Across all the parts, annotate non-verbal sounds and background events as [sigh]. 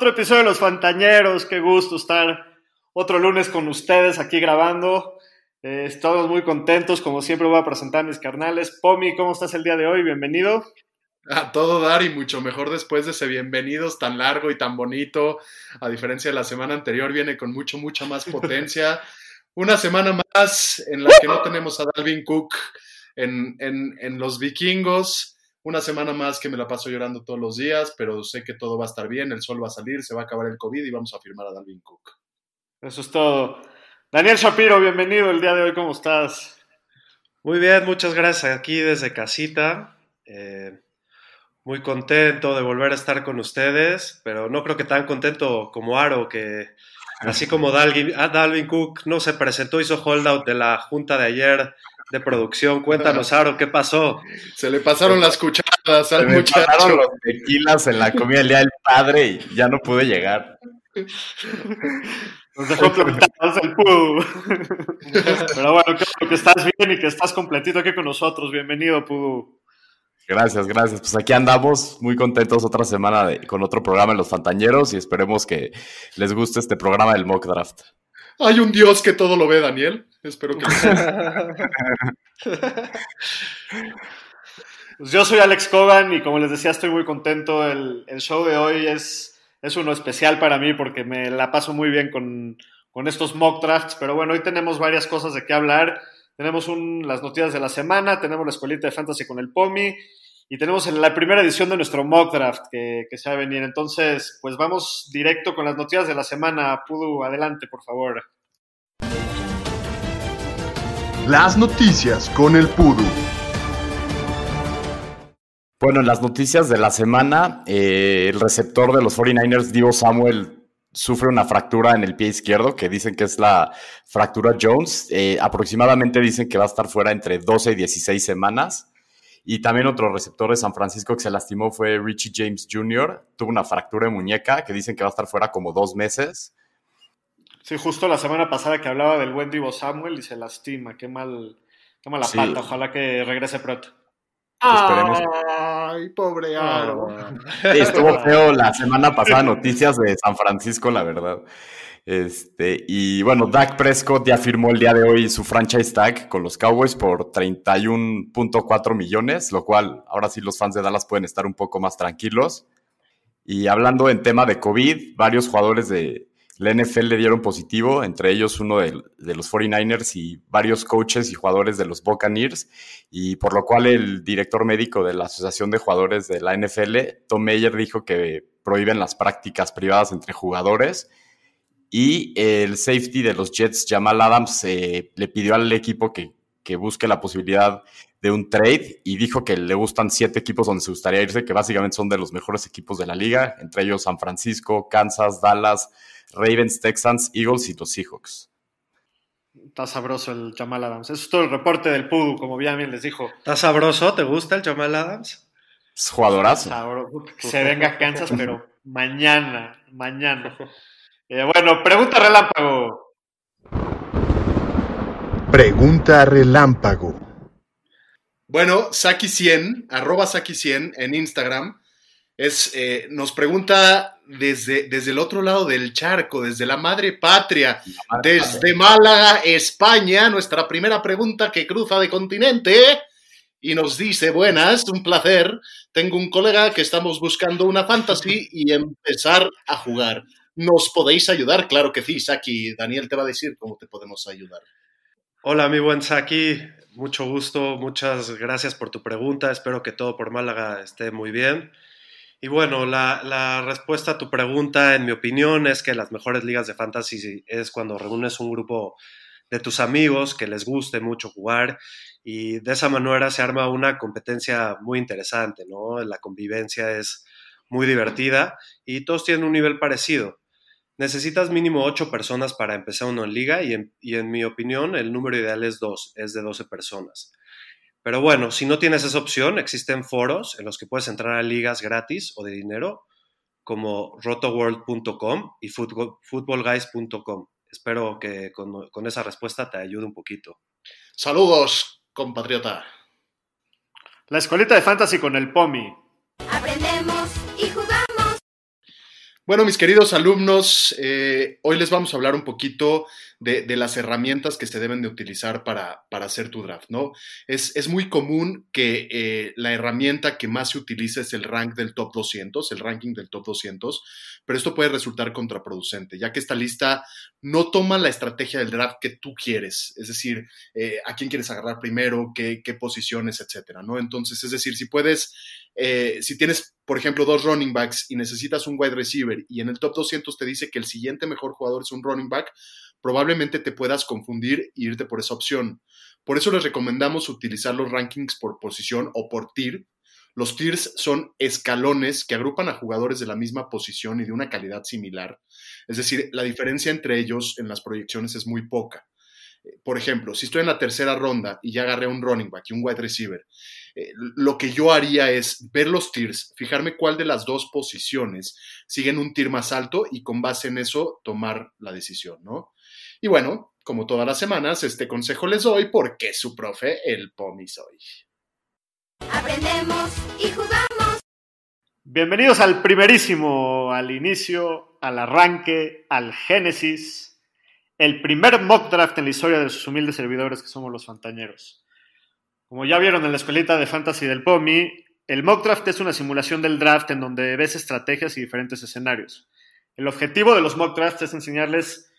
Otro episodio de Los Fantañeros. Qué gusto estar otro lunes con ustedes aquí grabando. Eh, estamos muy contentos. Como siempre voy a presentar a mis carnales. Pomi, ¿cómo estás el día de hoy? Bienvenido. A todo dar y mucho mejor después de ese bienvenidos tan largo y tan bonito. A diferencia de la semana anterior, viene con mucho, mucha más [laughs] potencia. Una semana más en la que no tenemos a Dalvin Cook en, en, en los vikingos. Una semana más que me la paso llorando todos los días, pero sé que todo va a estar bien, el sol va a salir, se va a acabar el COVID y vamos a firmar a Dalvin Cook. Eso es todo. Daniel Shapiro, bienvenido el día de hoy. ¿Cómo estás? Muy bien, muchas gracias. Aquí desde casita. Eh, muy contento de volver a estar con ustedes, pero no creo que tan contento como Aro, que así como Dalvin, ah, Dalvin Cook no se presentó, hizo holdout de la junta de ayer de producción. Cuéntanos, Aro, ¿qué pasó? Se le pasaron las cucharadas al Se muchacho. pasaron los tequilas en la comida del día del padre y ya no pude llegar. [laughs] Nos dejó plantados el Pudu. Pero bueno, creo que estás bien y que estás completito aquí con nosotros. Bienvenido, Pudu. Gracias, gracias. Pues aquí andamos muy contentos otra semana de- con otro programa en Los Fantañeros y esperemos que les guste este programa del mock draft. Hay un Dios que todo lo ve, Daniel. Espero que [laughs] Pues yo soy Alex Cogan y como les decía, estoy muy contento. El, el show de hoy es, es uno especial para mí porque me la paso muy bien con, con estos mock drafts. Pero bueno, hoy tenemos varias cosas de qué hablar. Tenemos las noticias de la semana, tenemos la escuelita de fantasy con el POMI y tenemos en la primera edición de nuestro mock draft que, que se va a venir. Entonces, pues vamos directo con las noticias de la semana. Pudu, adelante, por favor. Las noticias con el Pudu. Bueno, en las noticias de la semana, eh, el receptor de los 49ers, Divo Samuel, sufre una fractura en el pie izquierdo, que dicen que es la fractura Jones. Eh, aproximadamente dicen que va a estar fuera entre 12 y 16 semanas. Y también otro receptor de San Francisco que se lastimó fue Richie James Jr. Tuvo una fractura de muñeca que dicen que va a estar fuera como dos meses. Sí, justo la semana pasada que hablaba del buen Divo Samuel y se lastima. Qué mal, qué mala Sí. pata. Ojalá que regrese pronto. Esperemos. Ay, pobre Aro. Sí, estuvo feo la semana pasada noticias de San Francisco, la verdad. Este, y bueno, Dak Prescott ya firmó el día de hoy su franchise tag con los Cowboys por 31.4 millones, lo cual ahora sí los fans de Dallas pueden estar un poco más tranquilos. Y hablando en tema de COVID, varios jugadores de la NFL le dieron positivo, entre ellos uno de, de los 49ers y varios coaches y jugadores de los Buccaneers, y por lo cual el director médico de la Asociación de Jugadores de la NFL, Tom Meyer, dijo que prohíben las prácticas privadas entre jugadores. Y el safety de los Jets, Jamal Adams, eh, le pidió al equipo que, que busque la posibilidad de un trade y dijo que le gustan siete equipos donde se gustaría irse, que básicamente son de los mejores equipos de la liga, entre ellos San Francisco, Kansas, Dallas, Ravens, Texans, Eagles y los Seahawks. Está sabroso el Jamal Adams. Eso es todo el reporte del Pudu, como bien, les dijo. ¿Está sabroso? ¿Te gusta el Jamal Adams? Es jugadorazo. Sabroso. Que se venga a Kansas, pero mañana, mañana. [laughs] Eh, bueno, pregunta relámpago. Pregunta relámpago. Bueno, Saki100, arroba Saki100 en Instagram, es, eh, nos pregunta desde, desde el otro lado del charco, desde la madre patria, desde Málaga, España, nuestra primera pregunta que cruza de continente y nos dice, buenas, un placer, tengo un colega que estamos buscando una fantasy y empezar a jugar. ¿Nos podéis ayudar? Claro que sí, Saki. Daniel te va a decir cómo te podemos ayudar. Hola, mi buen Saki. Mucho gusto, muchas gracias por tu pregunta. Espero que todo por Málaga esté muy bien. Y bueno, la, la, respuesta a tu pregunta, en mi opinión, es que las mejores ligas de fantasy es cuando reúnes un grupo de tus amigos que les guste mucho jugar y de esa manera se arma una competencia muy interesante, ¿no? La convivencia es muy divertida y todos tienen un nivel parecido. Necesitas mínimo 8 personas para empezar uno en liga y en, y en mi opinión el número ideal es 2, es de 12 personas. Pero bueno, si no tienes esa opción, existen foros en los que puedes entrar a ligas gratis o de dinero, como rotoworld.com y footballguys.com. Espero que con, con, esa respuesta te ayude un poquito. Saludos, compatriota. La escuelita de fantasy con el POMI. Jugamos. Bueno, mis queridos alumnos, eh, hoy les vamos a hablar un poquito de, las herramientas que se deben de utilizar para, para hacer tu draft, ¿no? Es, es muy común que eh, la herramienta que más se utiliza es el rank del top 200, el ranking del top 200, pero esto puede resultar contraproducente, ya que esta lista no toma la estrategia del draft que tú quieres, es decir, eh, a quién quieres agarrar primero, qué, qué posiciones, etcétera, ¿no? Entonces, es decir, si puedes, eh, si tienes, por ejemplo, dos running backs y necesitas un wide receiver y en el top 200 te dice que el siguiente mejor jugador es un running back, probablemente te puedas confundir e irte por esa opción. Por eso les recomendamos utilizar los rankings por posición o por tier. Los tiers son escalones que agrupan a jugadores de la misma posición y de una calidad similar. Es decir, la diferencia entre ellos en las proyecciones es muy poca. Por ejemplo, si estoy en la tercera ronda y ya agarré un running back y un wide receiver, eh, lo que yo haría es ver los tiers, fijarme cuál de las dos posiciones siguen un tier más alto y con base en eso tomar la decisión, ¿no? Y bueno, como todas las semanas, este consejo les doy porque su profe, el POMI soy. Aprendemos y jugamos. Bienvenidos al primerísimo, al inicio, al arranque, al génesis, el primer mock draft en la historia de sus humildes servidores que somos los fantañeros. Como ya vieron en la escuelita de fantasy del POMI, el mock draft es una simulación del draft en donde ves estrategias y diferentes escenarios. El objetivo de los mock drafts es enseñarles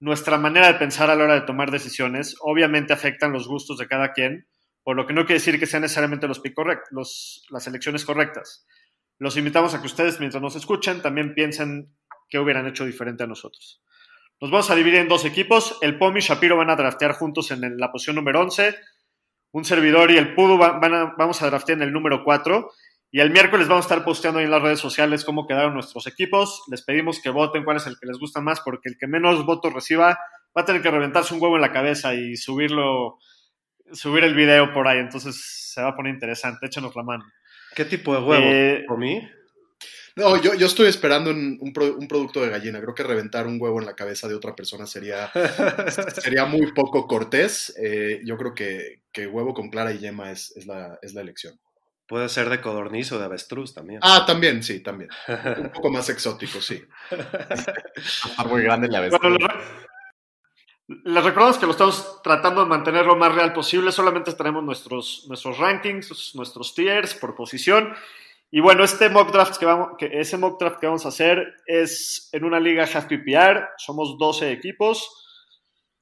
nuestra manera de pensar a la hora de tomar decisiones. Obviamente afectan los gustos de cada quien, por lo que no quiere decir que sean necesariamente los, las elecciones correctas. Los invitamos a que ustedes, mientras nos escuchen, también piensen qué hubieran hecho diferente a nosotros. Nos vamos a dividir en dos equipos. El POM y Shapiro van a draftear juntos en la posición número 11. Un servidor y el Pudu van a, vamos a draftear en el número 4. Y el miércoles vamos a estar posteando ahí en las redes sociales cómo quedaron nuestros equipos. Les pedimos que voten cuál es el que les gusta más, porque el que menos votos reciba va a tener que reventarse un huevo en la cabeza y subirlo, subir el video por ahí. Entonces se va a poner interesante. Échenos la mano. ¿Qué tipo de huevo? Eh, ¿Por mí? No, yo, yo estoy esperando un, un, pro, un, producto de gallina. Creo que reventar un huevo en la cabeza de otra persona sería, [laughs] sería muy poco cortés. Eh, yo creo que, que, huevo con clara y yema es, es, la, es la elección. Puede ser de codorniz o de avestruz también. Ah, también, sí, también. Un [laughs] poco más exótico, sí. [laughs] Está muy grande la avestruz. Bueno, les recordamos que lo estamos tratando de mantener lo más real posible. Solamente tenemos nuestros, nuestros rankings, nuestros tiers por posición. Y bueno, este mock draft que vamos, que ese mock draft que vamos a hacer es en una liga half PPR. Somos 12 equipos.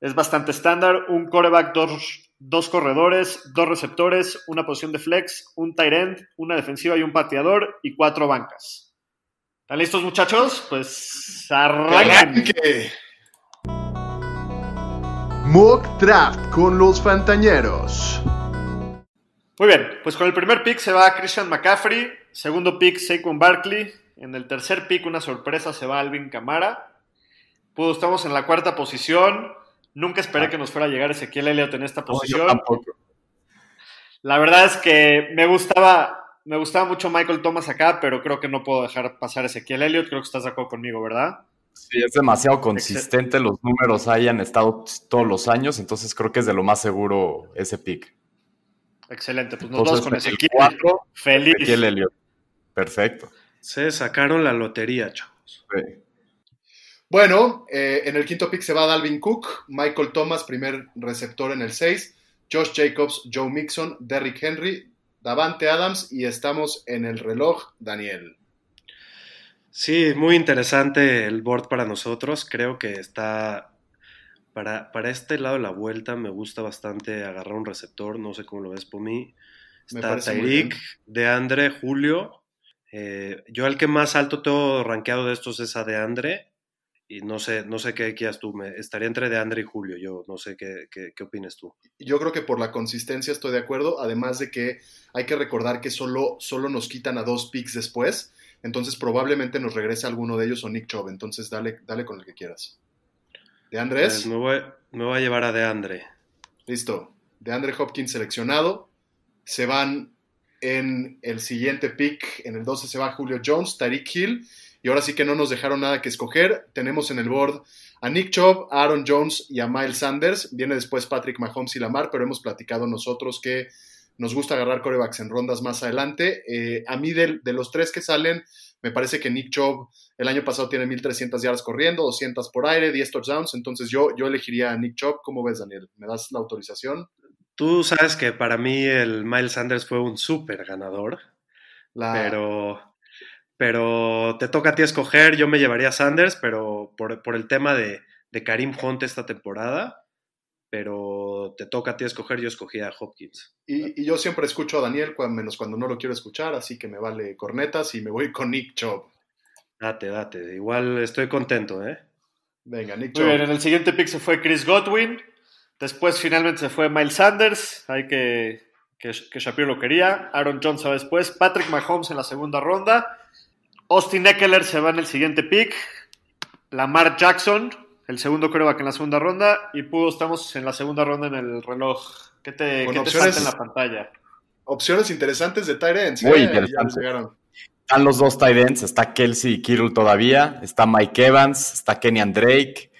Es bastante estándar. Un coreback, dos, dos corredores, dos receptores, una posición de flex, un tight end, una defensiva y un pateador y cuatro bancas. ¿Están listos, muchachos? Pues arranquen. Mock Draft con los Fantañeros. Muy bien, pues con el primer pick se va Christian McCaffrey, segundo pick Saquon Barkley, en el tercer pick una sorpresa se va Alvin Camara. Pues estamos en la cuarta posición. Nunca esperé ah. que nos fuera a llegar Ezequiel Elliott en esta posición. No, tampoco. La verdad es que me gustaba, me gustaba mucho Michael Thomas acá, pero creo que no puedo dejar pasar Ezequiel Elliott. Creo que estás de acuerdo conmigo, ¿verdad? Sí, es demasiado consistente. Los números hayan estado todos los años, entonces creo que es de lo más seguro ese pick. Excelente, pues nos vamos con Ezequiel. Cuatro, Feliz. Ezequiel Elliott. Perfecto. Se sacaron la lotería, chavos. Sí. Bueno, eh, en el quinto pick se va Dalvin Cook, Michael Thomas, primer receptor en el 6, Josh Jacobs, Joe Mixon, Derrick Henry, Davante Adams y estamos en el reloj, Daniel. Sí, muy interesante el board para nosotros. Creo que está. Para, para este lado de la vuelta me gusta bastante agarrar un receptor. No sé cómo lo ves por mí. Está Tyreek, DeAndre, Julio. Eh, yo el que más alto tengo rankeado de estos es a DeAndre y no sé, no sé qué quieras tú. Me, estaría entre DeAndre y Julio. Yo no sé qué, qué, qué opinas tú. Yo creo que por la consistencia estoy de acuerdo, además de que hay que recordar que solo, solo nos quitan a dos picks después, entonces probablemente nos regrese alguno de ellos o Nick Chubb, entonces dale, dale con el que quieras. ¿De Andrés? Pues me, voy, me voy a llevar a DeAndre. Listo. De Andre Hopkins seleccionado. Se van en el siguiente pick. En el 12 se va Julio Jones, Tariq Hill. Y ahora sí que no nos dejaron nada que escoger. Tenemos en el board a Nick Chubb, a Aaron Jones y a Miles Sanders. Viene después Patrick Mahomes y Lamar, pero hemos platicado nosotros que nos gusta agarrar corebacks en rondas más adelante. Eh, a mí de, de, los tres que salen, me parece que Nick Chubb el año pasado tiene 1.300 yardas corriendo, 200 por aire, 10 touchdowns. Entonces yo, yo elegiría a Nick Chubb. ¿Cómo ves, Daniel? ¿Me das la autorización? Tú sabes que para mí el Miles Sanders fue un súper ganador, la... pero, pero te toca a ti escoger. Yo me llevaría a Sanders, pero por, por el tema de, de, Karim Hunt esta temporada, pero te toca a ti escoger. Yo escogí a Hopkins. Y, y yo siempre escucho a Daniel, cuando, menos cuando no lo quiero escuchar, así que me vale cornetas y me voy con Nick Chubb. Date, date. Igual estoy contento, ¿eh? Venga, Nick Chubb. Muy bien, en el siguiente pick se fue Chris Godwin. Después finalmente se fue Miles Sanders, hay que, que, que, Shapiro lo quería. Aaron Jones va después. Patrick Mahomes en la segunda ronda. Austin Eckler se va en el siguiente pick. Lamar Jackson, el segundo que en la segunda ronda. Y Pudo estamos en la segunda ronda en el reloj. ¿Qué te, ¿qué te salta en la pantalla? Opciones interesantes de Tyrants. Muy ¿eh? interesantes. Están los dos Tyrants. Está Kelsey y Kittle todavía. Está Mike Evans. Está Kenyan Drake.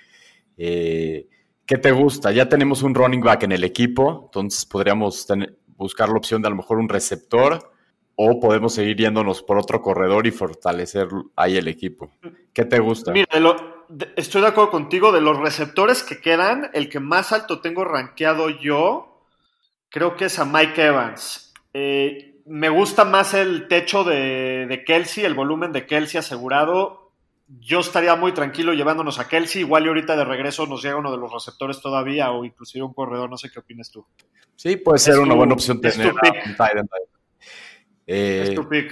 Eh, ¿Qué te gusta? Ya tenemos un running back en el equipo, entonces podríamos tener, buscar la opción de a lo mejor un receptor o podemos seguir yéndonos por otro corredor y fortalecer ahí el equipo. ¿Qué te gusta? Mira, de lo, de, estoy de acuerdo contigo. De los receptores que quedan, el que más alto tengo rankeado yo, creo que es a Mike Evans. Eh, me gusta más el techo de, de Kelsey, el volumen de Kelsey asegurado yo estaría muy tranquilo llevándonos a Kelsey. Igual y ahorita de regreso nos llega uno de los receptores todavía o inclusive un corredor. No sé qué opinas tú. Sí, puede ser es una tu, buena opción tener un. Eh, es tu pick.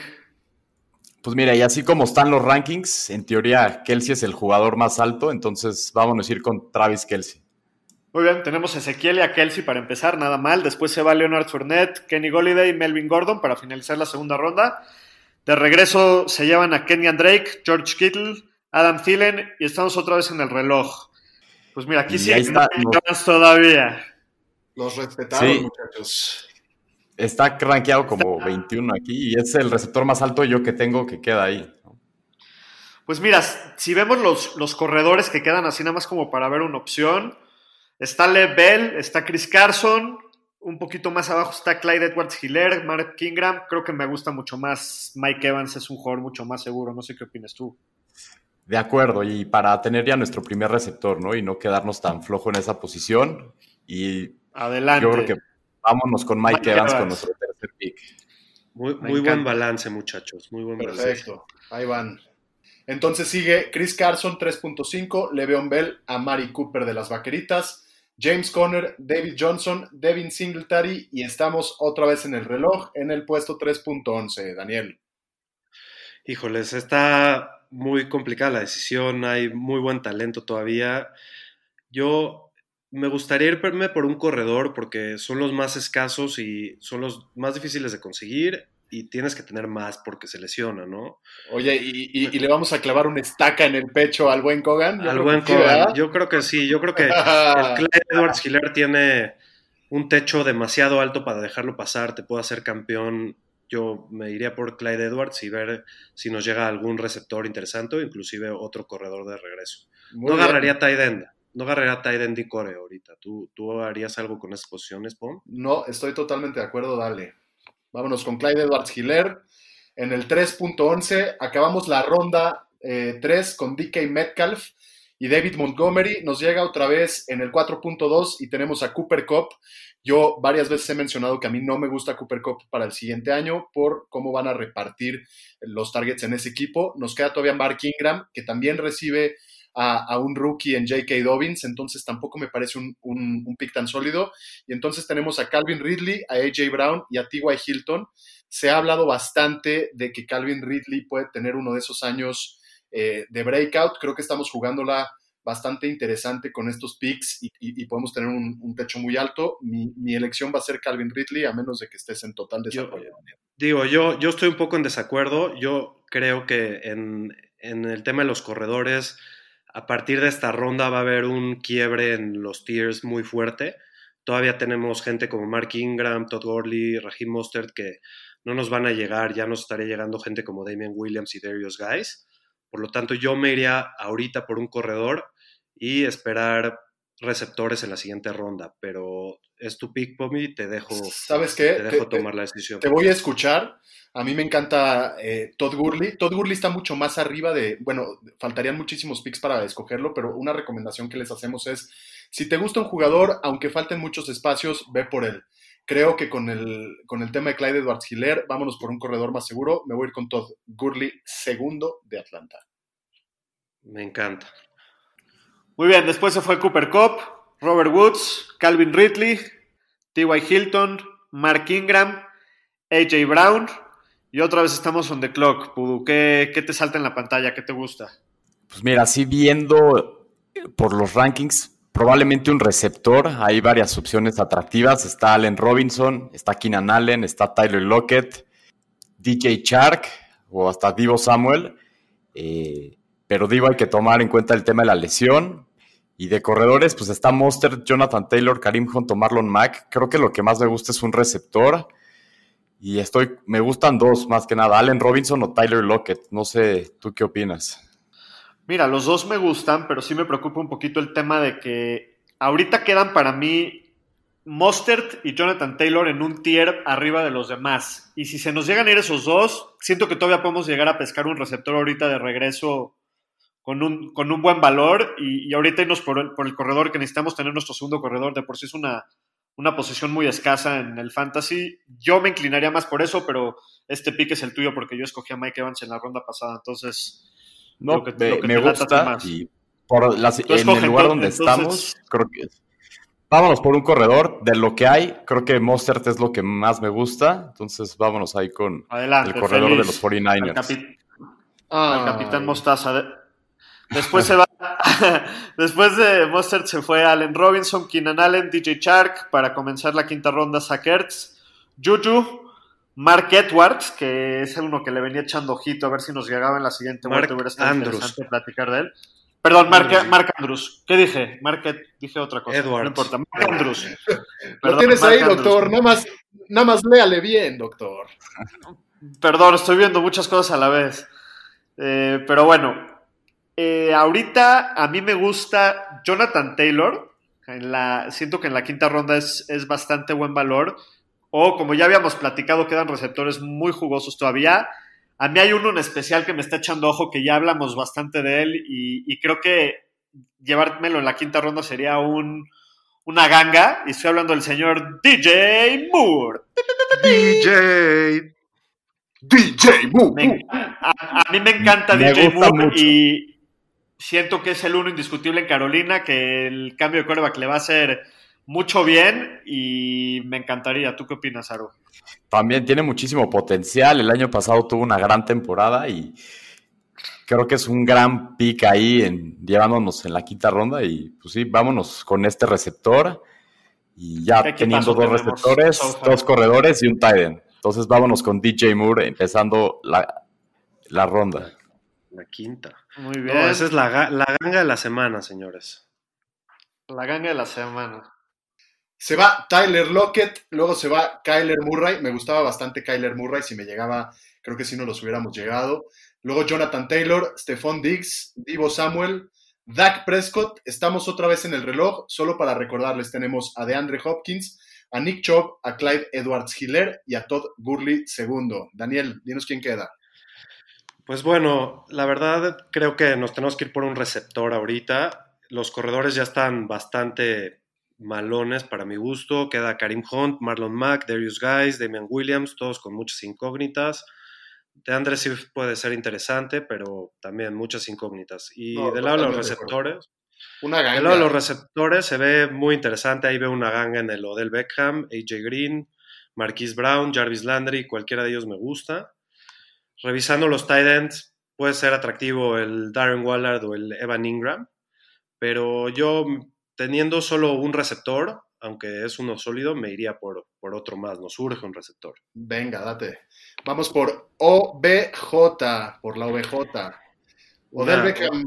Pues mira, y así como están los rankings, en teoría Kelsey es el jugador más alto, entonces vámonos a ir con Travis Kelsey. Muy bien, tenemos a Ezequiel y a Kelsey para empezar, nada mal. Después se va Leonard Fournette, Kenny Golliday y Melvin Gordon para finalizar la segunda ronda. De regreso se llevan a Kenyan Drake, George Kittle, Adam Thielen y estamos otra vez en el reloj. Pues mira, aquí sí hay está, más todavía. Los respetaron, sí. muchachos. Está rankeado como 21 aquí y es el receptor más alto yo que tengo que queda ahí. Pues mira, si vemos los, los corredores que quedan así nada más como para ver una opción, está Lev Bell, está Chris Carson, un poquito más abajo está Clyde Edwards Hiller, Mark Kingram. Creo que me gusta mucho más. Mike Evans es un jugador mucho más seguro. No sé qué opinas tú. De acuerdo, y para tener ya nuestro primer receptor, ¿no? Y no quedarnos tan flojo en esa posición. Y Adelante. yo creo que vámonos con Mike, Mike Evans, Evans, con nuestro tercer pick. Muy, muy buen balance, muchachos. Muy buen Perfecto. balance. Perfecto. Ahí van. Entonces sigue Chris Carson 3.5, Le'Veon Bell a Mari Cooper de las Vaqueritas. James Conner, David Johnson, Devin Singletary y estamos otra vez en el reloj en el puesto 3.11, Daniel. Híjoles, está muy complicada la decisión, hay muy buen talento todavía. Yo me gustaría irme por un corredor porque son los más escasos y son los más difíciles de conseguir y tienes que tener más porque se lesiona, ¿no? Oye, ¿y, y, y le vamos a clavar una estaca en el pecho al buen Kogan? Yo al buen Kogan, yo creo que sí, yo creo que el Clyde [laughs] Edwards Hiller tiene un techo demasiado alto para dejarlo pasar, te puede hacer campeón. Yo me iría por Clyde Edwards y ver si nos llega algún receptor interesante o inclusive otro corredor de regreso. Muy no bien. agarraría tight end, no agarraría tight end y core ahorita. ¿Tú, ¿Tú harías algo con esas posiciones, Pom? No, estoy totalmente de acuerdo, dale. Vámonos con Clyde Edwards Hiller. En el 3.11 acabamos la ronda eh, 3 con DK Metcalf y David Montgomery. Nos llega otra vez en el 4.2 y tenemos a Cooper Cup. Yo varias veces he mencionado que a mí no me gusta Cooper Cup para el siguiente año por cómo van a repartir los targets en ese equipo. Nos queda todavía Mark Ingram, que también recibe a, a, un rookie en J.K. Dobbins, entonces tampoco me parece un, un, un, pick tan sólido. Y entonces tenemos a Calvin Ridley, a A.J. Brown y a T.Y. Hilton. Se ha hablado bastante de que Calvin Ridley puede tener uno de esos años eh, de breakout. Creo que estamos jugándola bastante interesante con estos picks y, y- y podemos tener un, un techo muy alto. Mi, mi elección va a ser Calvin Ridley, a menos de que estés en total Yo- desacuerdo. Digo, yo, yo estoy un poco en desacuerdo. Yo creo que en, en el tema de los corredores, a partir de esta ronda va a haber un quiebre en los tiers muy fuerte. Todavía tenemos gente como Mark Ingram, Todd Gurley, Raheem Mostert que no nos van a llegar. Ya nos estaría llegando gente como Damian Williams y Darius Guys. Por lo tanto, yo me iría ahorita por un corredor y esperar receptores en la siguiente ronda. Pero es tu pick, Pomi, te dejo, ¿Sabes qué? te dejo Te- te- tomar la decisión. Te voy a escuchar. A mí me encanta eh, Todd Gurley. Todd Gurley está mucho más arriba de, bueno, faltarían muchísimos picks para escogerlo, pero una recomendación que les hacemos es, si te gusta un jugador, aunque falten muchos espacios, ve por él. Creo que con el, con el tema de Clyde Edwards Hiller, vámonos por un corredor más seguro. Me voy a ir con Todd Gurley, segundo de Atlanta. Me encanta. Muy bien, después se fue Cooper Cup, Robert Woods, Calvin Ridley, T.Y. Hilton, Mark Ingram, A.J. Brown. Y otra vez estamos on the clock. Pudu, ¿qué, te salta en la pantalla? ¿Qué te gusta? Pues mira, así viendo eh, por los rankings, probablemente un receptor. Hay varias opciones atractivas. Está Allen Robinson, está Keenan Allen, está Tyler Lockett, DJ Chark o hasta Divo Samuel. Eh, pero Divo hay que tomar en cuenta el tema de la lesión. Y de corredores, pues está Monster, Jonathan Taylor, Karim Hunt Marlon Mack. Creo que lo que más me gusta es un receptor. Y estoy, me gustan dos más que nada, Allen Robinson o Tyler Lockett. No sé, ¿tú qué opinas? Mira, los dos me gustan, pero sí me preocupa un poquito el tema de que ahorita quedan para mí Mostert y Jonathan Taylor en un tier arriba de los demás. Y si se nos llegan a ir esos dos, siento que todavía podemos llegar a pescar un receptor ahorita de regreso con un, con un buen valor. Y, y ahorita irnos por el, por el corredor que necesitamos tener nuestro segundo corredor. De por sí es una, una posición muy escasa en el fantasy. Yo me inclinaría más por eso, pero este pick es el tuyo porque yo escogí a Mike Evans en la ronda pasada. Entonces, No, Lo que- me, lo que me gusta más. y por las- Tú en el lugar donde entonces- estamos, creo que vámonos por un corredor. De lo que hay, creo que Mostert es lo que más me gusta. Entonces vámonos ahí con adelante. el corredor feliz. de los 49ers. Al, capi- Ay. al capitán Mostaza. De- Después se va. [laughs] Después de Mostert se fue Allen Robinson, Keenan Allen, DJ Chark para comenzar la quinta ronda. Zach Ertz, Juju, Mark Edwards, que es el uno que le venía echando ojito a ver si nos llegaba en la siguiente Mark vuelta. Hubiera estado Andrews. interesante platicar de él. Perdón, Mark, Andrews. Mark Andrews. ¿Qué dije? Mark Ed- dije otra cosa. Edwards. No importa. Mark Andrews. Lo Perdón, tienes Mark ahí, Andrews. doctor. Nada más, nada más léale bien, doctor. Perdón, estoy viendo muchas cosas a la vez. Eh, pero bueno, eh, ahorita a mí me gusta Jonathan Taylor. En la, siento que en la quinta ronda es, es bastante buen valor. O como ya habíamos platicado, quedan receptores muy jugosos todavía. A mí hay uno en especial que me está echando ojo, que ya hablamos bastante de él y, y creo que llevármelo en la quinta ronda sería un, una ganga. Y estoy hablando del señor DJ Moore. DJ. DJ Moo. Me- a, a mí me encanta Me DJ Moore mucho. y siento que es el uno indiscutible en Carolina, que el cambio de quarterback le va a hacer mucho bien y me encantaría. ¿Tú qué opinas, Aro? También tiene muchísimo potencial. El año pasado tuvo una gran temporada y creo que es un gran pick ahí en, llevándonos en la quinta ronda. Y pues sí, vámonos con este receptor. Y ya ¿Qué teniendo dos receptores, Sofa? dos corredores y un tight end. Entonces vámonos con DJ Moore empezando la, la ronda. La quinta. Muy No, bien. esa es la, la ganga de la semana, señores. la ganga de la semana. Se va Tyler Lockett, luego se va Kyler Murray. Me gustaba bastante Kyler Murray. Si me llegaba, creo que si no los hubiéramos llegado. Luego Jonathan Taylor, Stephon Diggs, Divo Samuel, Dak Prescott. Estamos otra vez en el reloj. Solo para recordarles, tenemos a DeAndre Hopkins, a Nick Chubb, a Clyde Edwards Hiller y a Todd Gurley segundo. Daniel, dinos quién queda. Pues bueno, la verdad creo que nos tenemos que ir por un receptor ahorita. Los corredores ya están bastante malones para mi gusto. Queda Karim Hunt, Marlon Mack, Darius Guys, Damian Williams, todos con muchas incógnitas. De Andrés sí puede ser interesante, pero también muchas incógnitas. Y No, del lado de los receptores, Una del lado de los ganga. receptores se ve muy interesante. Ahí veo una ganga en el Odell Beckham, AJ Green, Marquise Brown, Jarvis Landry, cualquiera de ellos me gusta. Revisando los tight ends, puede ser atractivo el Darren Wallard o el Evan Ingram, pero yo teniendo solo un receptor, aunque es uno sólido, me iría por, por otro más, nos surge un receptor. Venga, date. Vamos por OBJ, por la OBJ. Odell Beckham,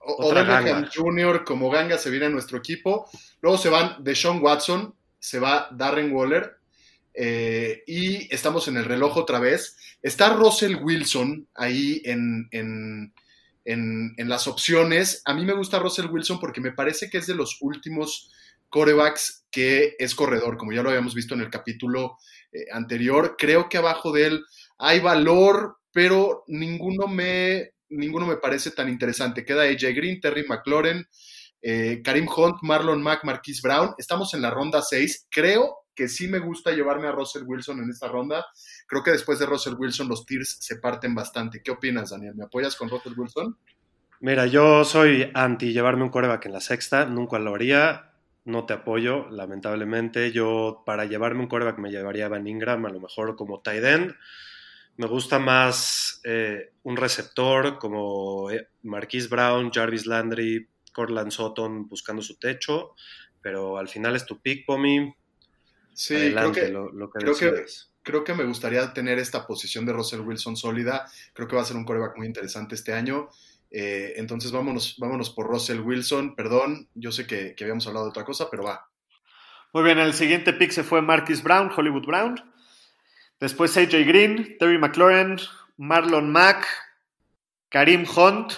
Odell. Jr. como ganga se viene a nuestro equipo. Luego se van Deshaun Watson, se va Darren Waller. Eh, y estamos en el reloj otra vez. Está Russell Wilson ahí en, en- en- en las opciones. A mí me gusta Russell Wilson porque me parece que es de los últimos corebacks que es corredor, como ya lo habíamos visto en el capítulo eh, anterior. Creo que abajo de él hay valor, pero ninguno me, ninguno me parece tan interesante. Queda AJ Green, Terry McLaurin, eh, Karim Hunt, Marlon Mack, Marquise Brown. Estamos en la ronda 6. Creo que sí me gusta llevarme a Russell Wilson en esta ronda. Creo que después de Russell Wilson los tiers se parten bastante. ¿Qué opinas, Daniel? ¿Me apoyas con Russell Wilson? Mira, yo soy anti llevarme un coreback en la sexta, nunca lo haría, no te apoyo, lamentablemente. Yo para llevarme un coreback me llevaría a Van Ingram, a lo mejor como tight end. Me gusta más eh, un receptor como eh, Marquise Brown, Jarvis Landry, Cortland Sutton buscando su techo, pero al final es tu pick, Pomi. Sí, Adelante, creo que, lo, lo que creo que- creo que me gustaría tener esta posición de Russell Wilson sólida. Creo que va a ser un coreback muy interesante este año. Eh, entonces vámonos, vámonos por Russell Wilson. Perdón, yo sé que, que habíamos hablado de otra cosa, pero va. Muy bien, el siguiente pick se fue Marquis Brown, Hollywood Brown. Después AJ Green, Terry McLaurin, Marlon Mack, Karim Hunt,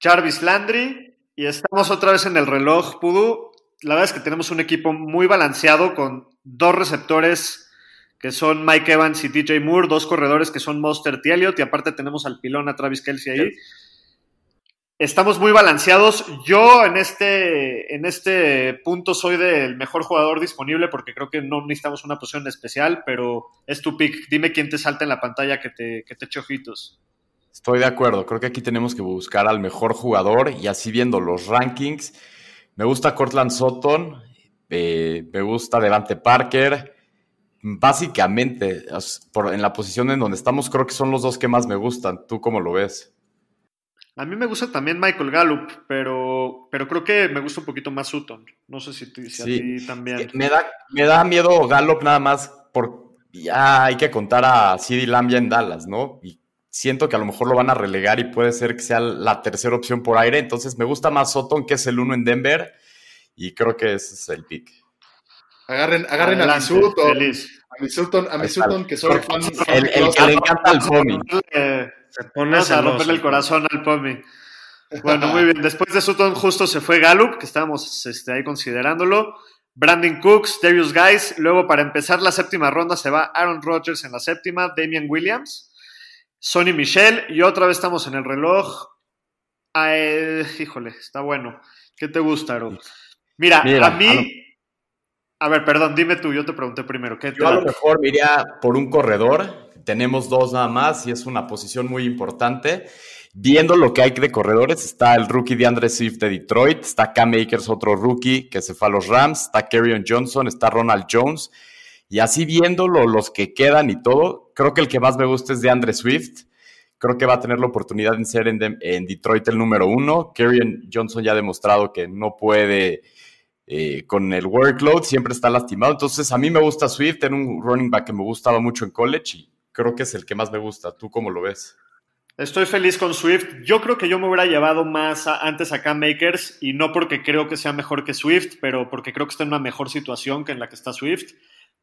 Jarvis Landry. Y estamos otra vez en el reloj, Pudu. La verdad es que tenemos un equipo muy balanceado con dos receptores que son Mike Evans y DJ Moore, dos corredores que son Mostert y Elliott, y aparte tenemos al pilón a Travis Kelsey ahí. Estamos muy balanceados. Yo en este, en este punto soy del mejor jugador disponible porque creo que no necesitamos una posición especial, pero es tu pick. Dime quién te salta en la pantalla que te, que te eche ojitos. Estoy de acuerdo, creo que aquí tenemos que buscar al mejor jugador y así viendo los rankings. Me gusta Cortland Sutton, eh, me gusta Devante Parker. Básicamente, por- en la posición en donde estamos, creo que son los dos que más me gustan. ¿Tú cómo lo ves? A mí me gusta también Michael Gallup, pero, pero creo que me gusta un poquito más Sutton. No sé si, a ti también. Eh, Me da, me da miedo Gallup nada más por ya hay que contar a CD Lamb ya en Dallas, ¿no? Y siento que a lo mejor lo van a relegar y puede ser que sea la tercera opción por aire. Entonces me gusta más Sutton, que es el uno en Denver, y creo que ese es el pick. Agarren, agarren a mi Adelante, Sutton, feliz. a mi Sutton, a mi Ahí está. Sutton, que soy fan. El, el que le encanta al Pomi. Eh, Se pone Vamos a romperle el corazón al Pomi. Bueno, muy bien. Después de Sutton justo se fue Gallup, que estábamos este, ahí considerándolo. Brandon Cooks, Darius Guys. Luego, para empezar la séptima ronda, se va Aaron Rodgers en la séptima, Damian Williams, Sonny Michel. Y otra vez estamos en el reloj. Híjole, está bueno. ¿Qué te gusta, Aro? Mira, Mira, a mí. a lo- A ver, perdón, dime tú, yo te pregunté primero. ¿qué te Yo a lo mejor me iría por un corredor. Tenemos dos nada más y es una posición muy importante. Viendo lo que hay de corredores, está el rookie de Andre Swift de Detroit, está Cam Akers, otro rookie que se fue a los Rams, está Kerryon Johnson, está Ronald Jones. Y así viéndolo, los que quedan y todo, creo que el que más me gusta es de Andre Swift. Creo que va a tener la oportunidad de ser en Detroit el número uno. Kerryon Johnson ya ha demostrado que no puede eh, con el workload, siempre está lastimado. Entonces, a mí me gusta Swift, era un running back que me gustaba mucho en college y creo que es el que más me gusta. ¿Tú cómo lo ves? Estoy feliz con Swift. Yo creo que yo me hubiera llevado más a- antes a Cam Makers y no porque creo que sea mejor que Swift, pero porque creo que está en una mejor situación que en la que está Swift.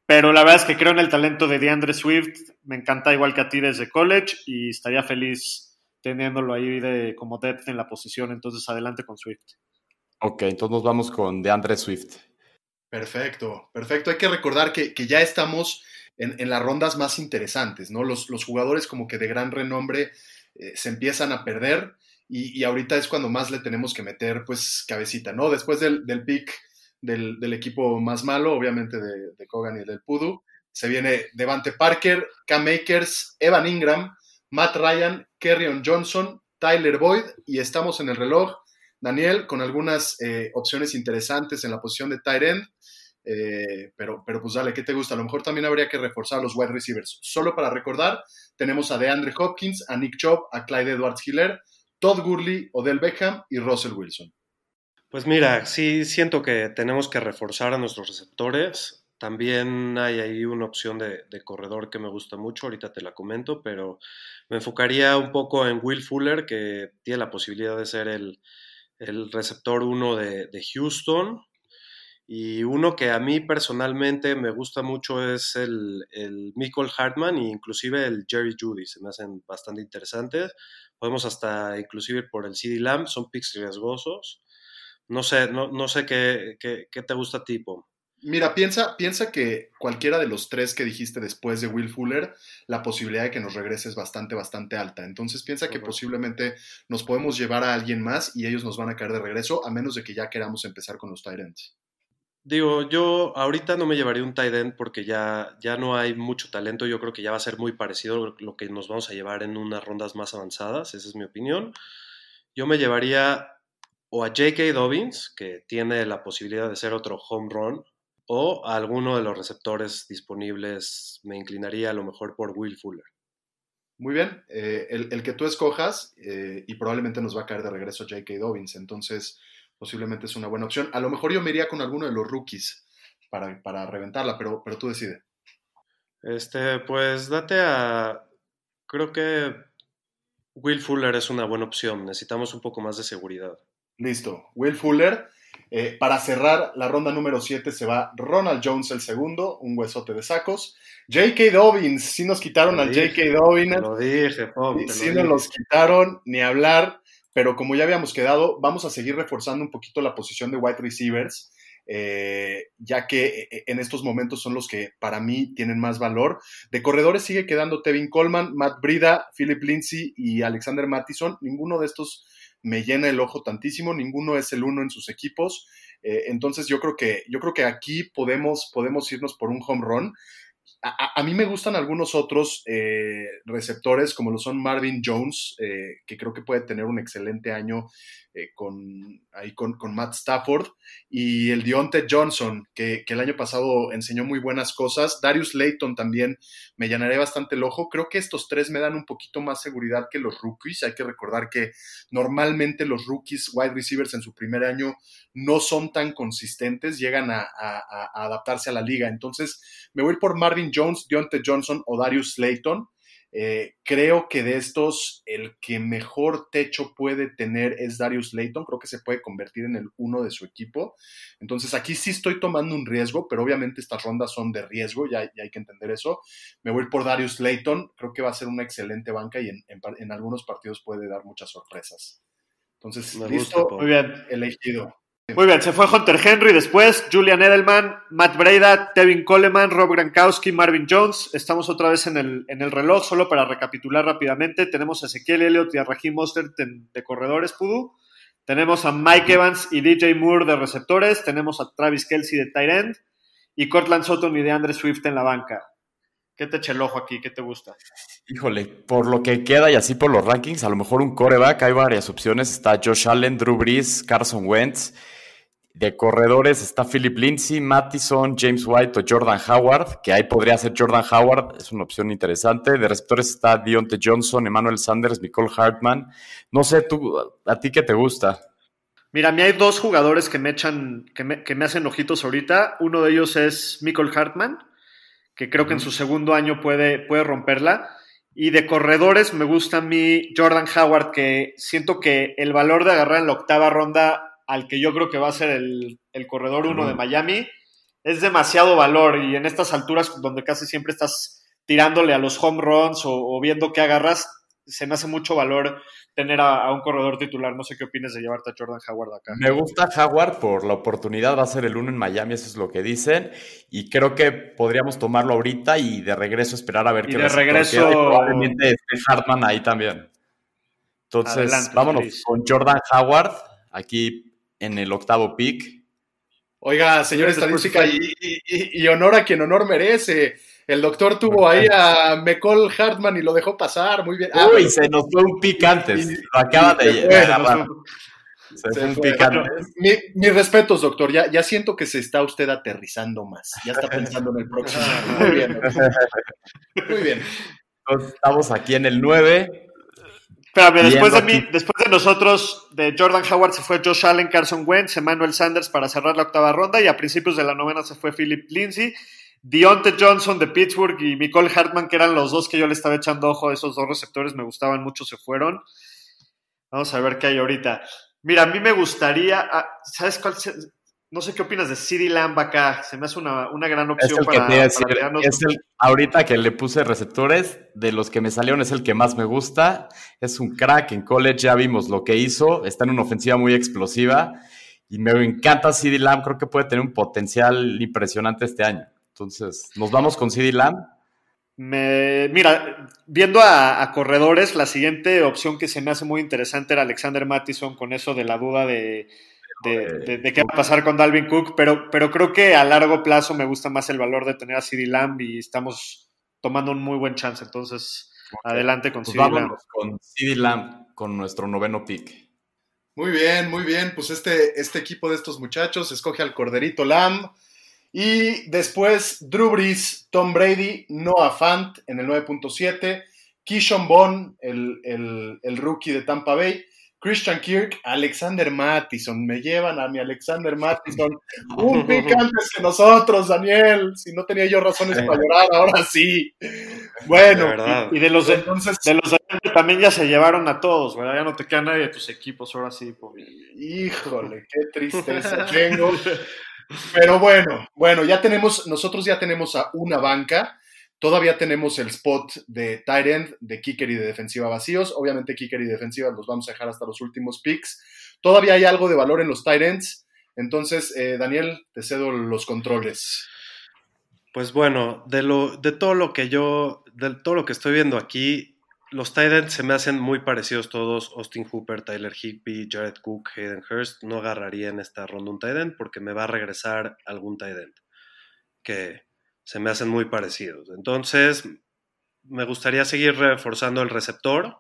Pero la verdad es que creo en el talento de DeAndre Swift. Me encanta igual que a ti desde college y estaría feliz teniéndolo ahí de, como depth en la posición. Entonces, adelante con Swift. Ok, entonces nos vamos con DeAndre Swift. Perfecto, perfecto. Hay que recordar que, que ya estamos en, en las rondas más interesantes, ¿no? Los, los jugadores como que de gran renombre eh, se empiezan a perder y, y ahorita es cuando más le tenemos que meter, pues, cabecita, ¿no? Después del, del pick del, del equipo más malo, obviamente de, de Kogan y del Pudu, se viene Devante Parker, Cam Akers, Evan Ingram, Matt Ryan, Kerryon Johnson, Tyler Boyd y estamos en el reloj. Daniel, con algunas eh, opciones interesantes en la posición de tight end. eh, pero, pero pues dale, ¿qué te gusta? A lo mejor también habría que reforzar a los wide receivers. Solo para recordar, tenemos a DeAndre Hopkins, a Nick Chubb, a Clyde Edwards Hiller, Todd Gurley, Odell Beckham y Russell Wilson. Pues mira, sí siento que tenemos que reforzar a nuestros receptores. También hay ahí una opción de, de, corredor que me gusta mucho, ahorita te la comento, pero me enfocaría un poco en Will Fuller, que tiene la posibilidad de ser el, el receptor 1 de, de, Houston. Y uno que a mí personalmente me gusta mucho es el, el Michael Hartman e inclusive el Jerry Judy, se me hacen bastante interesantes. Podemos hasta inclusive ir por el CD Lamb, son picks riesgosos. No sé, no, no sé qué, qué, qué te gusta tipo. Mira, piensa, piensa que cualquiera de los tres que dijiste después de Will Fuller, la posibilidad de que nos regrese es bastante, bastante alta. Entonces piensa que posiblemente nos podemos llevar a alguien más y ellos nos van a caer de regreso, a menos de que ya queramos empezar con los tight ends. Digo, yo ahorita no me llevaría un tight end porque ya, ya no hay mucho talento. Yo creo que ya va a ser muy parecido lo que nos vamos a llevar en unas rondas más avanzadas. Esa es mi opinión. Yo me llevaría o a J.K. Dobbins, que tiene la posibilidad de ser otro home run, o a alguno de los receptores disponibles me inclinaría a lo mejor por Will Fuller. Muy bien, eh, el, el, que tú escojas eh, y probablemente nos va a caer de regreso J.K. Dobbins, entonces posiblemente es una buena opción. A lo mejor yo me iría con alguno de los rookies para, para reventarla, pero, pero tú decide. Este, pues date a. Creo que Will Fuller es una buena opción. Necesitamos un poco más de seguridad. Listo. Will Fuller. Eh, para cerrar la ronda número 7 se va Ronald Jones el segundo, un huesote de sacos. J.K. Dobbins, sí nos quitaron Lo al J.K. Dobbins. Te lo dije, Pop, te lo sí dije. nos los quitaron, ni hablar. Pero como ya habíamos quedado, vamos a seguir reforzando un poquito la posición de wide receivers. eh, ya que eh, en estos momentos son los que para mí tienen más valor. De corredores sigue quedando Tevin Coleman, Matt Brida, Philip Lindsay y Alexander Mattison. Ninguno de estos me llena el ojo tantísimo, ninguno es el uno en sus equipos. Eh, entonces yo creo que, yo creo que aquí podemos, podemos irnos por un home run. A, a, mí me gustan algunos otros eh, receptores, como lo son Marvin Jones, eh, que creo que puede tener un excelente año eh, con, ahí con, con, Matt Stafford, y el Deontay Johnson, que, que, el año pasado enseñó muy buenas cosas. Darius Layton también me llenaré bastante el ojo. Creo que estos tres me dan un poquito más seguridad que los rookies. Hay que recordar que normalmente los rookies wide receivers en su primer año no son tan consistentes, llegan a, a adaptarse a la liga. Entonces, me voy por Marvin Jones, Deontay Johnson o Darius Layton. Eh, creo que de estos, el que mejor techo puede tener es Darius Layton. Creo que se puede convertir en el uno de su equipo. Entonces, aquí sí estoy tomando un riesgo, pero obviamente estas rondas son de riesgo, ya, ya hay que entender eso. Me voy por Darius Layton. Creo que va a ser una excelente banca y en, en, en algunos partidos puede dar muchas sorpresas. Entonces, Me listo, gusta, Muy bien. elegido. Muy bien, se fue Hunter Henry después, Julian Edelman, Matt Breida, Tevin Coleman, Rob Gronkowski, Marvin Jones. Estamos otra vez en el, en el reloj, solo para recapitular rápidamente. Tenemos a Ezequiel Elliott y a Raheem Mostert de, de corredores, Pudu. Tenemos a Mike Evans y DJ Moore de receptores. Tenemos a Travis Kelsey de tight end. Y Cortland Sutton y de Andre Swift en la banca. ¿Qué te echa el ojo aquí? ¿Qué te gusta? Híjole, por lo que queda y así por los rankings, a lo mejor un coreback, hay varias opciones. Está Josh Allen, Drew Brees, Carson Wentz. De corredores está Philip Lindsay, Mattison, James White o Jordan Howard, que ahí podría ser Jordan Howard, es una opción interesante. De receptores está Deontay Johnson, Emmanuel Sanders, Nicole Hartman. No sé, tú, ¿a ti qué te gusta? Mira, a mí hay dos jugadores que me echan, que me, que me hacen ojitos ahorita. Uno de ellos es Michael Hartman, que creo que en su segundo año puede, puede romperla. Y de corredores me gusta a mí Jordan Howard, que siento que el valor de agarrar en la octava ronda al que yo creo que va a ser el, el corredor 1 de Miami, es demasiado valor y en estas alturas donde casi siempre estás tirándole a los home runs o, o viendo qué agarras, se me hace mucho valor tener a, a, un corredor titular. No sé qué opinas de llevarte a Jordan Howard acá. Me gusta Howard por la oportunidad, va a ser el uno en Miami, eso es lo que dicen, y creo que podríamos tomarlo ahorita y de regreso esperar a ver y qué de regreso y probablemente esté Hartman ahí también. Entonces, Adelante, vámonos Luis. con Jordan Howard, aquí en el octavo pick. Oiga, señor estadística, y, y, y, honor a quien honor merece. El doctor tuvo ahí a McCall Hartman y lo dejó pasar muy bien. Ah, Uy, se nos fue un pick antes. Y, lo acaba de llegar. Se Se fue Bueno, antes. mi- mis respetos, doctor. Ya, ya siento que se está usted aterrizando más. Ya está pensando en el próximo. Muy bien. [laughs] Muy bien. Entonces, estamos aquí en el 9. Espérame, después de, mí, después de nosotros, de Jordan Howard se fue Josh Allen, Carson Wentz, Emmanuel Sanders para cerrar la octava ronda y a principios de la novena se fue Philip Lindsay, Deontay Johnson de Pittsburgh y Nicole Hartman, que eran los dos que yo le estaba echando ojo, esos dos receptores me gustaban mucho, se fueron. Vamos a ver qué hay ahorita. Mira, a mí me gustaría, ah, ¿sabes cuál? No sé qué opinas de CD Lamb acá, se me hace una, una gran Es opción que para, decir, para es el, ahorita que le puse receptores, de los que me salieron es el que más me gusta. Es un crack en college, ya vimos lo que hizo. Está en una ofensiva muy explosiva. Y me encanta CD Lamb, creo que puede tener un potencial impresionante este año. Entonces, nos vamos con CD Lamb. Me, mira, viendo a, a corredores, la siguiente opción que se me hace muy interesante era Alexander Mattison con eso de la duda de, de, de- de qué va a pasar con Dalvin Cook, pero, pero creo que a largo plazo me gusta más el valor de tener a CD Lamb y estamos tomando un muy buen chance. Entonces, adelante con Pues CD Lamb. con CD Lamb, con nuestro noveno pick. Muy bien, muy bien. Pues este, este equipo de estos muchachos escoge al Corderito Lamb. Y después Drew Brees, Tom Brady, Noah Fant en el 9.7, Keyshawn Bond, el, el- el rookie de Tampa Bay, Christian Kirk, Alexander Mattison. Me llevan a mi Alexander Mattison. Un pick antes que nosotros, Daniel. Si no tenía yo razones para llorar, ahora sí. Bueno, De. Y de los de, entonces de los de también ya se llevaron a todos, ¿verdad? Ya no te queda nadie de tus equipos, ahora sí. pobre. Híjole, qué tristeza tengo. [laughs] Pero bueno, bueno, ya tenemos, nosotros ya tenemos a una banca. Todavía tenemos el spot de tight end, de kicker y de defensiva vacíos. Obviamente kicker y defensiva los vamos a dejar hasta los últimos picks. Todavía hay algo de valor en los tight ends. Entonces, eh, Daniel, te cedo los controles. Pues bueno, de, lo, de todo lo que yo, de todo lo que estoy viendo aquí, los Titans se me hacen muy parecidos todos. Austin Hooper, Tyler Higby, Jared Cook, Hayden Hurst. No agarraría en esta ronda un Titan porque me va a regresar algún Titan que se me hacen muy parecidos. Entonces, me gustaría seguir reforzando el receptor,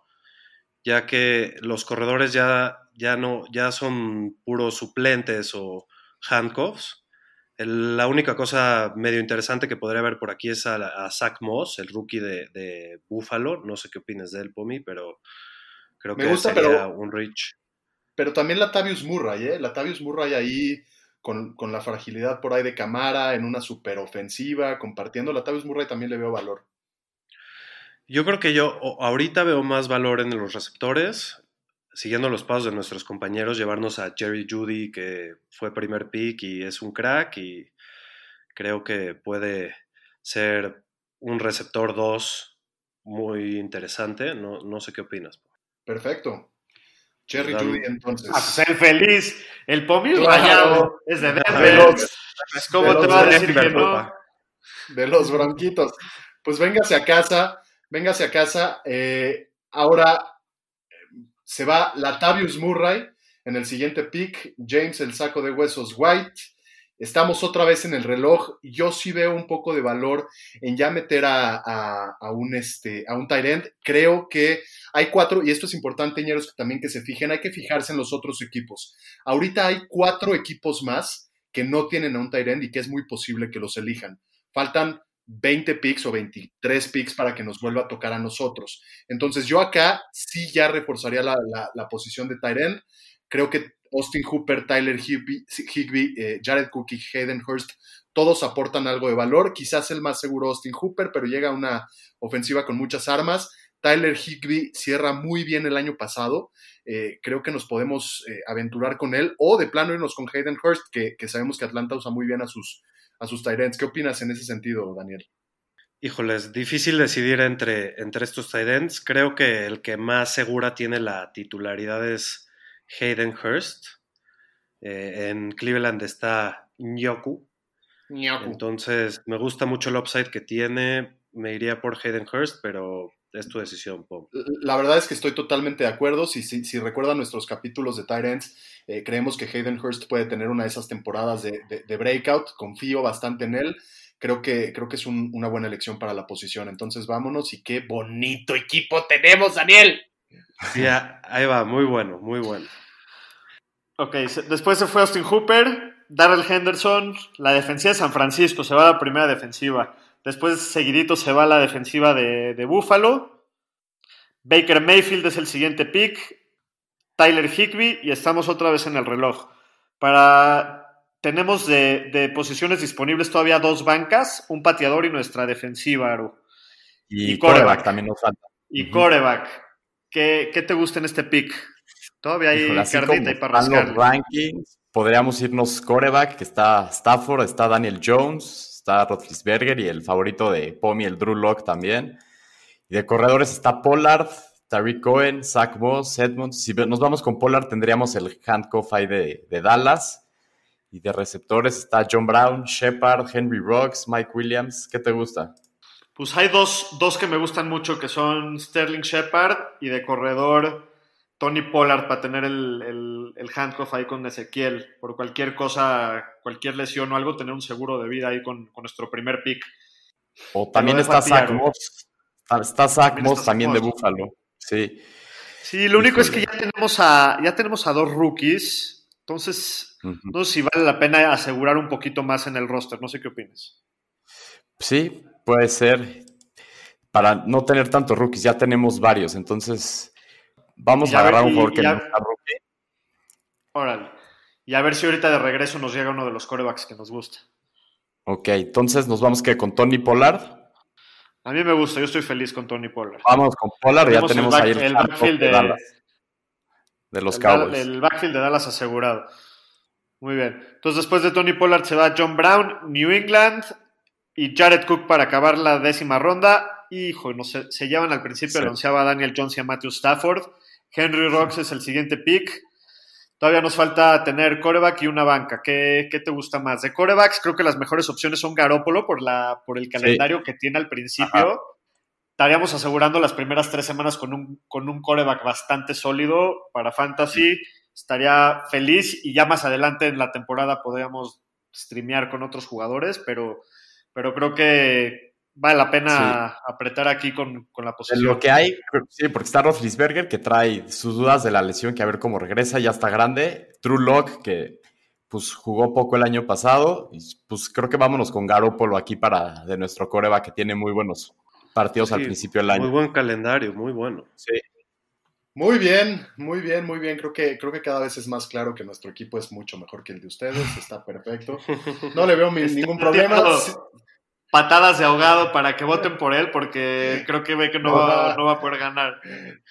ya que los corredores ya, ya no, ya son puros suplentes o handcuffs. El- la única cosa medio interesante que podría haber por aquí es a, a Zach Moss, el rookie de, de Buffalo. No sé qué opinas de él, Pomi, pero creo Me que gusta, sería pero- un reach. Pero también Latavius Murray, ¿eh? Latavius Murray ahí con, con la fragilidad por ahí de Camara en una superofensiva, compartiendo. Latavius Murray también le veo valor. Yo creo que yo ahorita veo más valor en los receptores, siguiendo los pasos de nuestros compañeros, llevarnos a Jerry Judy, que fue primer pick y es un crack, y creo que puede ser un receptor 2 muy interesante. No, no sé qué opinas. Perfecto. Cherry. Judy, entonces. Ah, pues el feliz, el Pomi Claro. rayado, es de De Denver. los, ¿Cómo de te los va a de decir que no? de los bronquitos. Pues véngase a casa, véngase a casa. Eh, ahora eh, se va Latavius Murray en el siguiente pick, James el saco de huesos White. Estamos otra vez en el reloj. Yo sí veo un poco de valor en ya meter a, a- a un, este, a un tight end. Creo que hay cuatro, y esto es importante, ñeros, que también que se fijen, hay que fijarse en los otros equipos. Ahorita hay cuatro equipos más que no tienen a un tight y que es muy posible que los elijan. Faltan 20 picks o 23 picks para que nos vuelva a tocar a nosotros. Entonces yo acá sí ya reforzaría la, posición de tight. Creo que Austin Hooper, Tyler Higby, eh, Jared Cook y Hayden Hurst, todos aportan algo de valor. Quizás el más seguro Austin Hooper, pero llega una ofensiva con muchas armas. Tyler Higby cierra muy bien el año pasado. Eh, creo que nos podemos eh, aventurar con él o de plano irnos con Hayden Hurst, que, que sabemos que Atlanta usa muy bien a sus, a sus tight ends. ¿Qué opinas en ese sentido, Daniel? Híjoles, difícil decidir entre, entre estos tight ends. Creo que el que más segura tiene la titularidad es Hayden Hurst. Eh, en Cleveland está Nyoku. Entonces, me gusta mucho el upside que tiene. Me iría por Hayden Hurst, pero es tu decisión, Pom. La verdad es que estoy totalmente de acuerdo. Si, si, si recuerdan nuestros capítulos de ends, eh, creemos que Hayden Hurst puede tener una de esas temporadas de, de, de breakout. Confío bastante en él. Creo que, creo que es un, una buena elección para la posición. Entonces vámonos y qué bonito equipo tenemos, Daniel. Sí, ah, ahí va, muy bueno, muy bueno. Ok, después se fue Austin Hooper, Darrell Henderson, la defensiva de San Francisco, se va a la primera defensiva. Después, seguidito, se va a la defensiva de, de Buffalo. Baker Mayfield es el siguiente pick. Tyler Higby y estamos otra vez en el reloj. Para tenemos de, de posiciones disponibles todavía dos bancas, un pateador y nuestra defensiva, Aru. Y, quarterback también nos falta. Y coreback. ¿Qué, qué te gusta en este pick? Todavía hay Híjole, carnita y para los rankings, podríamos irnos coreback, que está Stafford, está Daniel Jones, está Roethlisberger y el favorito de Pomi, el Drew Lock también. Y de corredores está Pollard, Tariq Cohen, Zach Moss, Edmonds. Si nos vamos con Pollard, tendríamos el handcuff ahí de, de Dallas. Y de receptores está John Brown, Shepard, Henry Rocks, Mike Williams. ¿Qué te gusta? Pues hay dos, dos que me gustan mucho, que son Sterling Shepard y de corredor Tony Pollard para tener el, el, el handcuff ahí con Ezequiel. Por cualquier cosa, cualquier lesión o algo, tener un seguro de vida ahí con, con nuestro primer pick. O también está Zach. Moss. Está, Zach También Moss también de. Buffalo. Sí. Sí, lo único es que ya tenemos a, ya tenemos a dos rookies. Entonces, no sé si vale la pena asegurar un poquito más en el roster. No sé qué opinas. Sí, puede ser. Para no tener tantos rookies, ya tenemos varios. Entonces, vamos a a ver, agarrar un jugador que no rookie. Órale. Y a ver si ahorita de regreso nos llega uno de los corebacks que nos gusta. Ok, entonces nos vamos que con Tony Pollard. A mí me gusta, yo estoy feliz con Tony Pollard. Vamos con Pollard, ya tenemos el, ahí el, backfield de, de, Dallas, de los el, Cowboys. el backfield de Dallas asegurado. Muy bien. Entonces después de Tony Pollard se va John Brown, New England y Jared Cook para acabar la décima ronda. Hijo, no sé, se llevan al principio Sí. el onceaba a Daniel Jones y a Matthew Stafford. Henry Rocks es el siguiente pick. Todavía nos falta tener coreback y una banca. ¿Qué, qué te gusta más? De corebacks, creo que las mejores opciones son Garópolo por, la, por el calendario que tiene al principio. Estaríamos asegurando las primeras tres semanas con un, con un coreback bastante sólido para Fantasy. Estaría feliz y ya más adelante en la temporada podríamos streamear con otros jugadores, pero, pero creo que vale la pena apretar aquí con, con la De posición. lo que hay, sí, porque está Roethlisberger que trae sus dudas de la lesión, que a ver cómo regresa, ya está grande. True Lock, que pues jugó poco el año pasado. Y pues creo que vámonos con Garoppolo aquí para de nuestro coreba que tiene muy buenos partidos al principio del Muy año. buen calendario, muy bueno. Sí. Muy bien, muy bien, muy bien. Creo que, creo que cada vez es más claro que nuestro equipo es mucho mejor que el de ustedes. Está perfecto. No le veo mi- [laughs] ningún problema. [laughs] Patadas de ahogado para que voten por él, porque creo que ve que no, va. no va a poder ganar.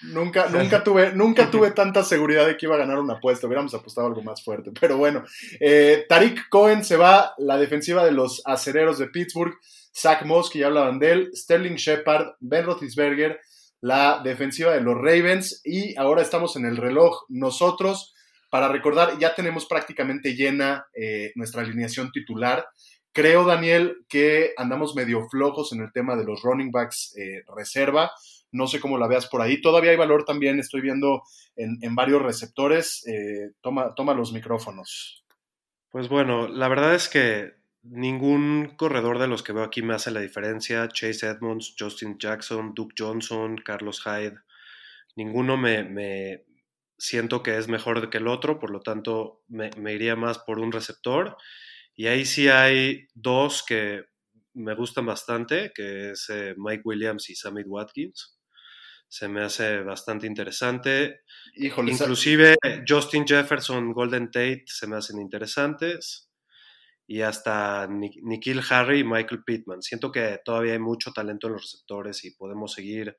Nunca, nunca, tuve, nunca tuve tanta seguridad de que iba a ganar una apuesta. Hubiéramos apostado algo más fuerte. Pero bueno, eh, Tariq Cohen se va, la defensiva de los acereros de Pittsburgh, Zach Moss, que ya hablaban de él, Sterling Shepard, Ben Roethlisberger, la defensiva de los Ravens. Y ahora estamos en el reloj nosotros. Para recordar, ya tenemos prácticamente llena eh, nuestra alineación titular. Creo, Daniel, que andamos medio flojos en el tema de los running backs eh, reserva. No sé cómo la veas por ahí. Todavía hay valor también, estoy viendo en, varios receptores. Eh, toma, los micrófonos. Pues bueno, la verdad es que ningún corredor de los que veo aquí me hace la diferencia. Chase Edmonds, Justin Jackson, Duke Johnson, Carlos Hyde. Ninguno me, siento que es mejor que el otro, por lo tanto me iría más por un receptor. Y ahí sí hay dos que me gustan bastante, que es eh, Mike Williams y Sammy Watkins. Se me hace bastante interesante. Híjole, Inclusive Justin Jefferson, Golden Tate se me hacen interesantes. Y hasta Ni- Nikhil Harry y Michael Pittman. Siento que todavía hay mucho talento en los receptores y podemos seguir,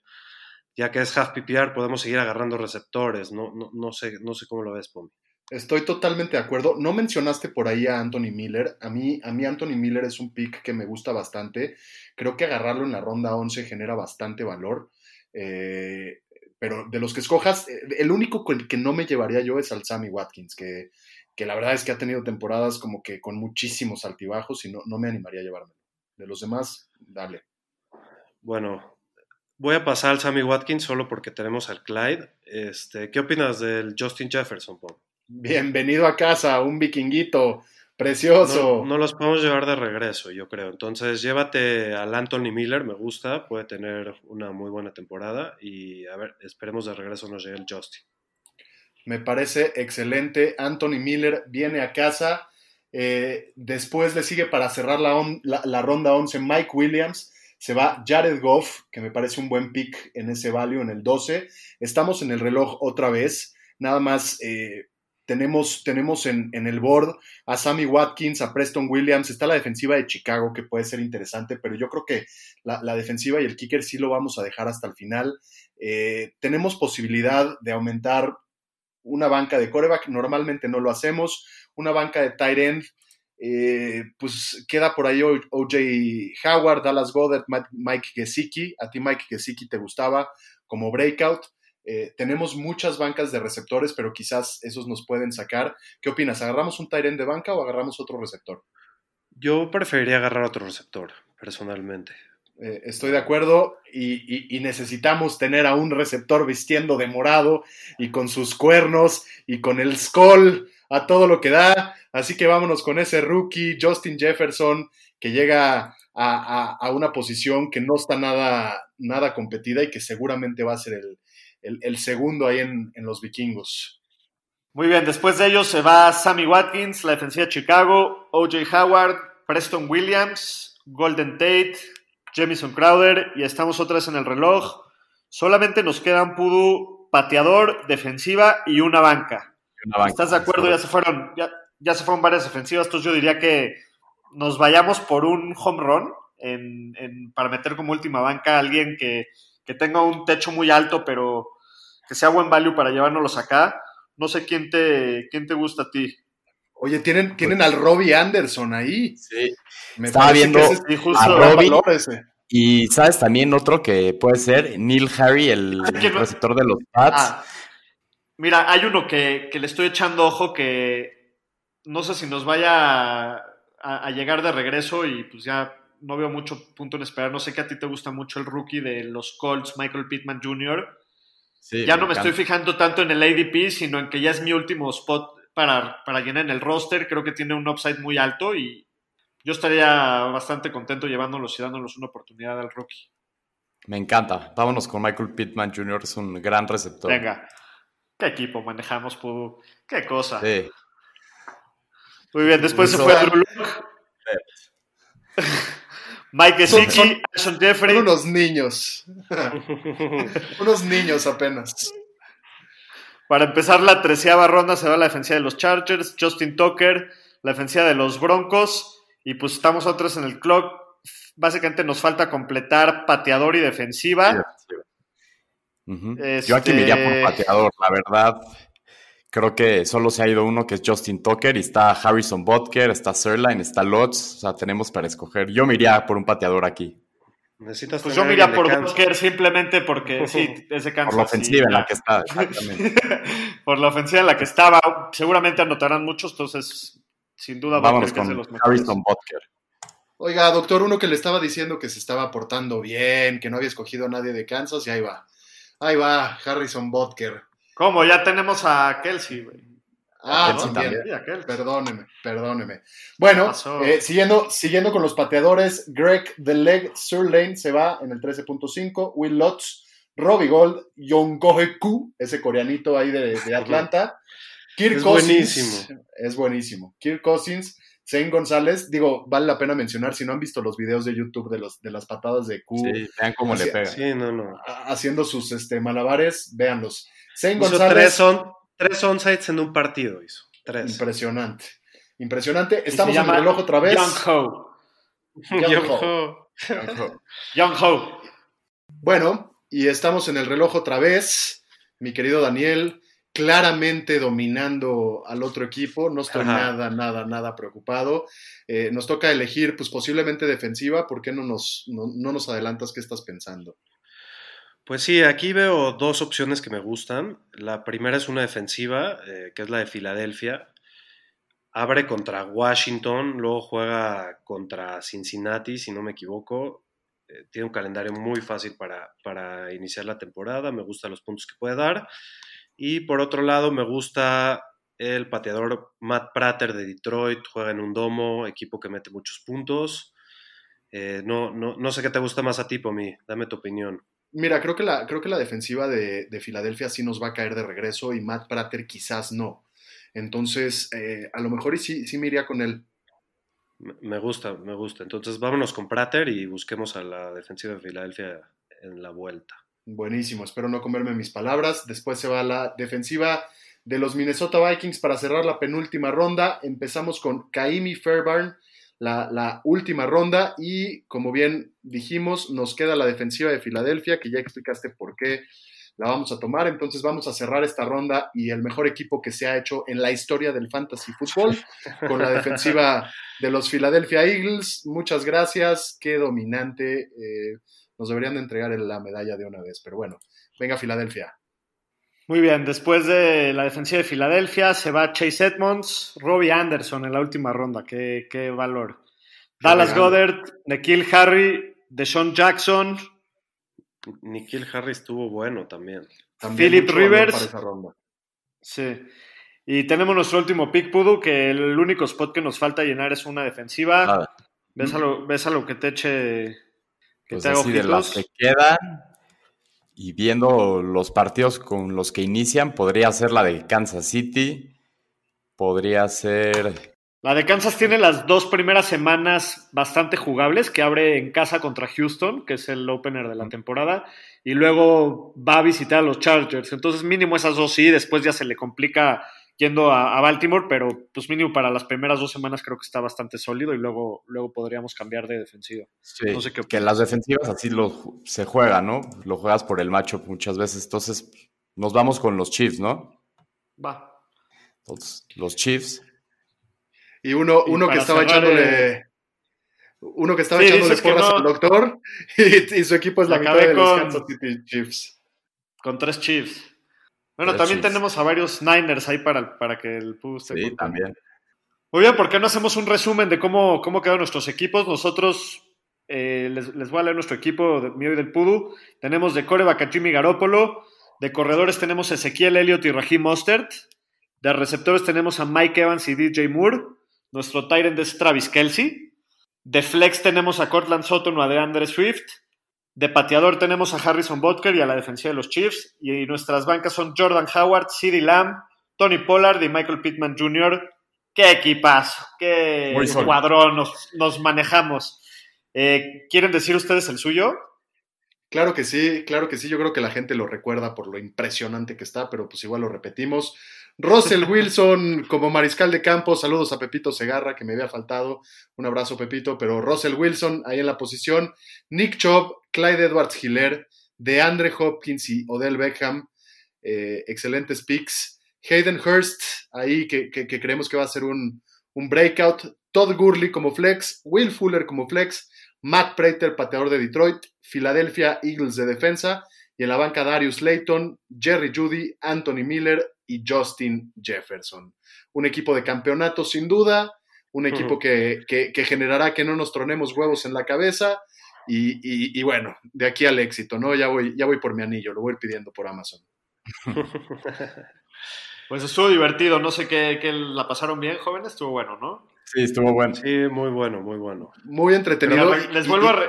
ya que es half PPR, podemos seguir agarrando receptores. No, no, no sé, no sé cómo lo ves, Pomi. Estoy totalmente de acuerdo. No mencionaste por ahí a Anthony Miller. A mí, a mí Anthony Miller es un pick que me gusta bastante. Creo que agarrarlo en la ronda 11 genera bastante valor. Eh, pero de los que escojas, eh, el único que no me llevaría yo es al Sammy Watkins, que, que la verdad es que ha tenido temporadas como que con muchísimos altibajos y no, no me animaría a llevármelo. De los demás, dale. Bueno, voy a pasar al Sammy Watkins solo porque tenemos al Clyde. Este, ¿Qué opinas del Justin Jefferson, Pomi? Bienvenido a casa, un vikinguito precioso. No, no los podemos llevar de regreso, yo creo. Entonces, llévate al Anthony Miller, me gusta, puede tener una muy buena temporada y a ver, esperemos de regreso nos llegue el Justin. Me parece excelente. Anthony Miller viene a casa. Eh, después le sigue para cerrar la, on- la- la ronda 11 Mike Williams. Se va Jared Goff, que me parece un buen pick en ese value, en el 12. Estamos en el reloj otra vez. Nada más eh, tenemos, tenemos en, en el board a Sammy Watkins, a Preston Williams. Está la defensiva de Chicago, que puede ser interesante, pero yo creo que la, la defensiva y el kicker sí lo vamos a dejar hasta el final. Eh, tenemos posibilidad de aumentar una banca de coreback, normalmente no lo hacemos, una banca de tight end, eh, pues queda por ahí OJ Howard, Dallas Goddard, Mike Gesicki, a ti Mike Gesicki te gustaba como breakout. Eh, tenemos muchas bancas de receptores, pero quizás esos nos pueden sacar. ¿Qué opinas? ¿Agarramos un end de banca o agarramos otro receptor? Yo preferiría agarrar otro receptor, personalmente. Eh, estoy de acuerdo y, y- y necesitamos tener a un receptor vistiendo de morado y con sus cuernos y con el skull a todo lo que da. Así que vámonos con ese rookie, Justin Jefferson, que llega a, a- a una posición que no está nada, nada competida y que seguramente va a ser el, el- el segundo ahí en, en los vikingos. Muy bien, después de ellos se va Sammy Watkins, la defensiva de Chicago, OJ Howard, Preston Williams, Golden Tate, Jamison Crowder y estamos otra vez en el reloj. Solamente nos quedan Pudu, pateador, defensiva y una banca. Una banca. ¿Estás de acuerdo? Ya se fueron, ya, ya se fueron varias defensivas, entonces yo diría que nos vayamos por un home run en- en- para meter como última banca a alguien que, que tenga un techo muy alto, pero que sea buen value para llevárnoslos acá. No sé quién te, quién te gusta a ti. Oye, tienen, tienen al Robbie Anderson ahí. Sí. Me Estaba viendo ese es justo. a Robbie. ese. Y sabes también otro que puede ser Neil Harry, el ¿Quién no? receptor de los Pats. Ah, mira, hay uno que, que le estoy echando ojo que no sé si nos vaya a, a llegar de regreso y pues ya no veo mucho punto en esperar. No sé que a ti te gusta mucho el rookie de los Colts, Michael Pittman Jr. Sí, ya no me encanta. estoy fijando tanto en el ADP, sino en que ya es mi último spot para, para llenar en el roster. Creo que tiene un upside muy alto y yo estaría bastante contento llevándolos y dándolos una oportunidad al rookie. Me encanta. Vámonos con Michael Pittman Jr., es un gran receptor. Venga, ¿qué equipo manejamos, Pudu? ¿Qué cosa? Sí. Muy bien, después se fue da- Drew. Mike Gesicki, son- Alshon Jeffrey. Son unos niños. [laughs] unos niños apenas. Para empezar la treceava ronda se va la defensiva de los Chargers, Justin Tucker, la defensiva de los Broncos, y pues estamos otros en el clock. Básicamente nos falta completar pateador y defensiva. Este- Yo aquí me iría por pateador, la verdad. Creo que solo se ha ido uno que es Justin Tucker y está Harrison Butker, está Sirline, está Lutz. O sea, tenemos para escoger. Yo me iría por un pateador aquí. Necesitas Pues yo me iría por. Butker simplemente porque [laughs] sí, es de Kansas. Por la ofensiva en la que está, exactamente. [laughs] por la ofensiva en la que estaba. Seguramente anotarán muchos, entonces sin duda Vámonos Butker que es de con los mejores. Harrison Butker. Oiga, doctor, uno que le estaba diciendo que se estaba portando bien, que no había escogido a nadie de Kansas, y ahí va. Ahí va, Harrison Butker. ¿Cómo? Ya tenemos a Kelsey, güey. Ah, Kelsey también. A Kelsey. Perdóneme, perdóneme. Bueno, eh, siguiendo, siguiendo con los pateadores, Greg The Leg Surlane se va en el 13.5, Will Lutz, Robbie Gold, Yonkoheku, ese coreanito ahí de, de Atlanta, Kirk Es Cousins, buenísimo. es buenísimo, Kirk Cousins, Zane González, digo, vale la pena mencionar, si no han visto los videos de YouTube de, los, de las patadas de Q, Sí, vean cómo le pega. Sí, no, no. haciendo sus este, malabares, véanlos. Zane Hizo González, tres, on, tres onsides en un partido. Hizo. Tres. impresionante, impresionante. Estamos en el reloj otra vez. Young Ho. Young Ho. [laughs] Young Ho. Bueno, y estamos en el reloj otra vez, mi querido Daniel, claramente dominando al otro equipo, no estoy Ajá. nada, nada, nada preocupado. Eh, nos toca elegir, pues posiblemente defensiva, ¿por qué no nos, no, no nos adelantas qué estás pensando? Pues sí, aquí veo dos opciones que me gustan. La primera es una defensiva, eh, que es la de Filadelfia. Abre contra Washington, luego juega contra Cincinnati, si no me equivoco. Eh, tiene un calendario muy fácil para, para iniciar la temporada. Me gustan los puntos que puede dar. Y por otro lado, me gusta el pateador Matt Prater de Detroit. Juega en un domo, equipo que mete muchos puntos. Eh, no, no, no sé qué te gusta más a ti, Pomi. Dame tu opinión. Mira, creo que la, creo que la defensiva de, de Filadelfia sí nos va a caer de regreso y Matt Prater quizás no. Entonces, eh, a lo mejor y sí, sí me iría con él. Me- Me gusta, me gusta. Entonces vámonos con Prater y busquemos a la defensiva de Filadelfia en la vuelta. Buenísimo, espero no comerme mis palabras. Después se va la defensiva de los Minnesota Vikings para cerrar la penúltima ronda. Empezamos con Kaimi Fairbairn, la, última ronda. Y como bien dijimos, nos queda la defensiva de Filadelfia, que ya explicaste por qué la vamos a tomar. Entonces vamos a cerrar esta ronda y el mejor equipo que se ha hecho en la historia del fantasy fútbol con la defensiva de los Philadelphia Eagles. Muchas gracias, qué dominante. Eh, nos deberían de entregar la medalla de una vez, pero bueno, venga Filadelfia. Muy bien, después de la defensiva de Filadelfia se va Chase Edmonds, Robbie Anderson en la última ronda, qué, qué valor. Dallas. Goddard, Nikhil Harry, Deshaun Jackson, Nikhil Harry estuvo bueno también. También Philip Rivers. para esa ronda. sí. Y tenemos nuestro último pick, Pudu, que el único spot que nos falta llenar es una defensiva. Nada. ¿Ves, a lo, ves a lo que te eche, que Pues te haga así de las que quedan y viendo los partidos con los que inician, podría ser la de Kansas City, podría ser... La de Kansas tiene las dos primeras semanas bastante jugables, que abre en casa contra Houston, que es el opener de la temporada, y luego va a visitar a los Chargers. Entonces mínimo esas dos sí, después ya se le complica yendo a, a Baltimore, pero pues mínimo para las primeras dos semanas creo que está bastante sólido y luego, luego podríamos cambiar de defensiva. sí, No sé qué que las defensivas así lo, se juega, ¿no? Lo juegas por el matchup muchas veces, entonces nos vamos con los Chiefs, ¿no? Va. Entonces, los Chiefs. Y uno, Y uno que estaba echándole. Uno que estaba Sí, echándole porras no. al doctor [laughs] y, y su equipo es la mitad Acabé de los con- Kansas City Chiefs. Con tres Chiefs. Bueno, también Chiefs. tenemos a varios Niners ahí para, para que el Pudu esté Sí, también. Muy bien, ¿por qué no hacemos un resumen de cómo, cómo quedaron nuestros equipos? Nosotros, eh, les, les voy a leer nuestro equipo de, mío y del Pudu. Tenemos de coreback a Jimmy Garoppolo. De corredores tenemos a Ezequiel Elliott y Raheem Mostert. De receptores tenemos a Mike Evans y DJ Moore. Nuestro Tyrant es Travis Kelsey. De flex tenemos a Cortland Sutton o a DeAndre Swift. De pateador tenemos a Harrison Butker y a la defensiva de los Chiefs. Y nuestras bancas son Jordan Howard, CeeDee Lamb, Tony Pollard y Michael Pittman Jr. ¡Qué equipazo! ¡Qué escuadrón nos, nos manejamos! Eh, ¿Quieren decir ustedes el suyo? Claro que sí, claro que sí. Yo creo que la gente lo recuerda por lo impresionante que está, pero pues igual lo repetimos. Russell [laughs] Wilson como mariscal de campo. Saludos a Pepito Segarra, que me había faltado. Un abrazo, Pepito. Pero Russell Wilson ahí en la posición. Nick Chubb, Clyde Edwards Hiller, DeAndre Hopkins y Odell Beckham. eh, excelentes picks. Hayden Hurst, ahí que, que- que creemos que va a ser un, un breakout. Todd Gurley como flex. Will Fuller como flex. Matt Prater, pateador de Detroit, Philadelphia Eagles de defensa, y en la banca Darius Layton, Jerry Judy, Anthony Miller y Justin Jefferson. Un equipo de campeonato sin duda, un equipo que- que generará que no nos tronemos huevos en la cabeza, y, y- y bueno, de aquí al éxito, ¿no? Ya voy, ya voy por mi anillo, lo voy pidiendo por Amazon. [laughs] Pues estuvo divertido, no sé qué, qué la pasaron bien, jóvenes, estuvo bueno, ¿no? Sí, estuvo bueno. Sí, muy bueno, muy bueno. Muy entretenido. Pero les y- vuelvo a... re-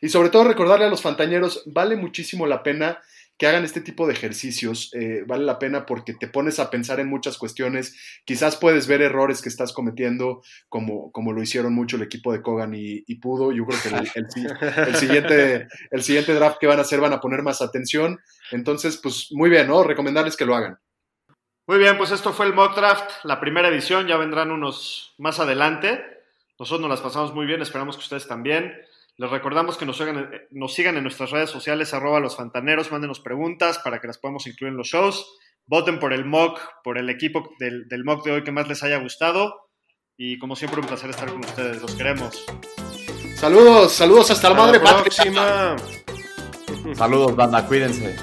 Y sobre todo recordarle a los fantañeros, vale muchísimo la pena que hagan este tipo de ejercicios, eh, vale la pena porque te pones a pensar en muchas cuestiones, quizás puedes ver errores que estás cometiendo como, como lo hicieron mucho el equipo de Kogan y, y Pudo, yo creo que el, el si- el siguiente, el siguiente draft que van a hacer van a poner más atención, entonces pues muy bien, ¿no? Recomendarles que lo hagan. Muy bien, pues esto fue el mock draft, la primera edición, ya vendrán unos más adelante. Nosotros nos las pasamos muy bien, esperamos que ustedes también. Les recordamos que nos sigan, nos sigan en nuestras redes sociales, arroba los fantaneros, mándenos preguntas para que las podamos incluir en los shows. Voten por el mock, por el equipo del, del mock de hoy que más les haya gustado. Y como siempre, un placer estar con ustedes. Los queremos. Saludos, saludos hasta la madre la patria. próxima. Saludos, banda, cuídense.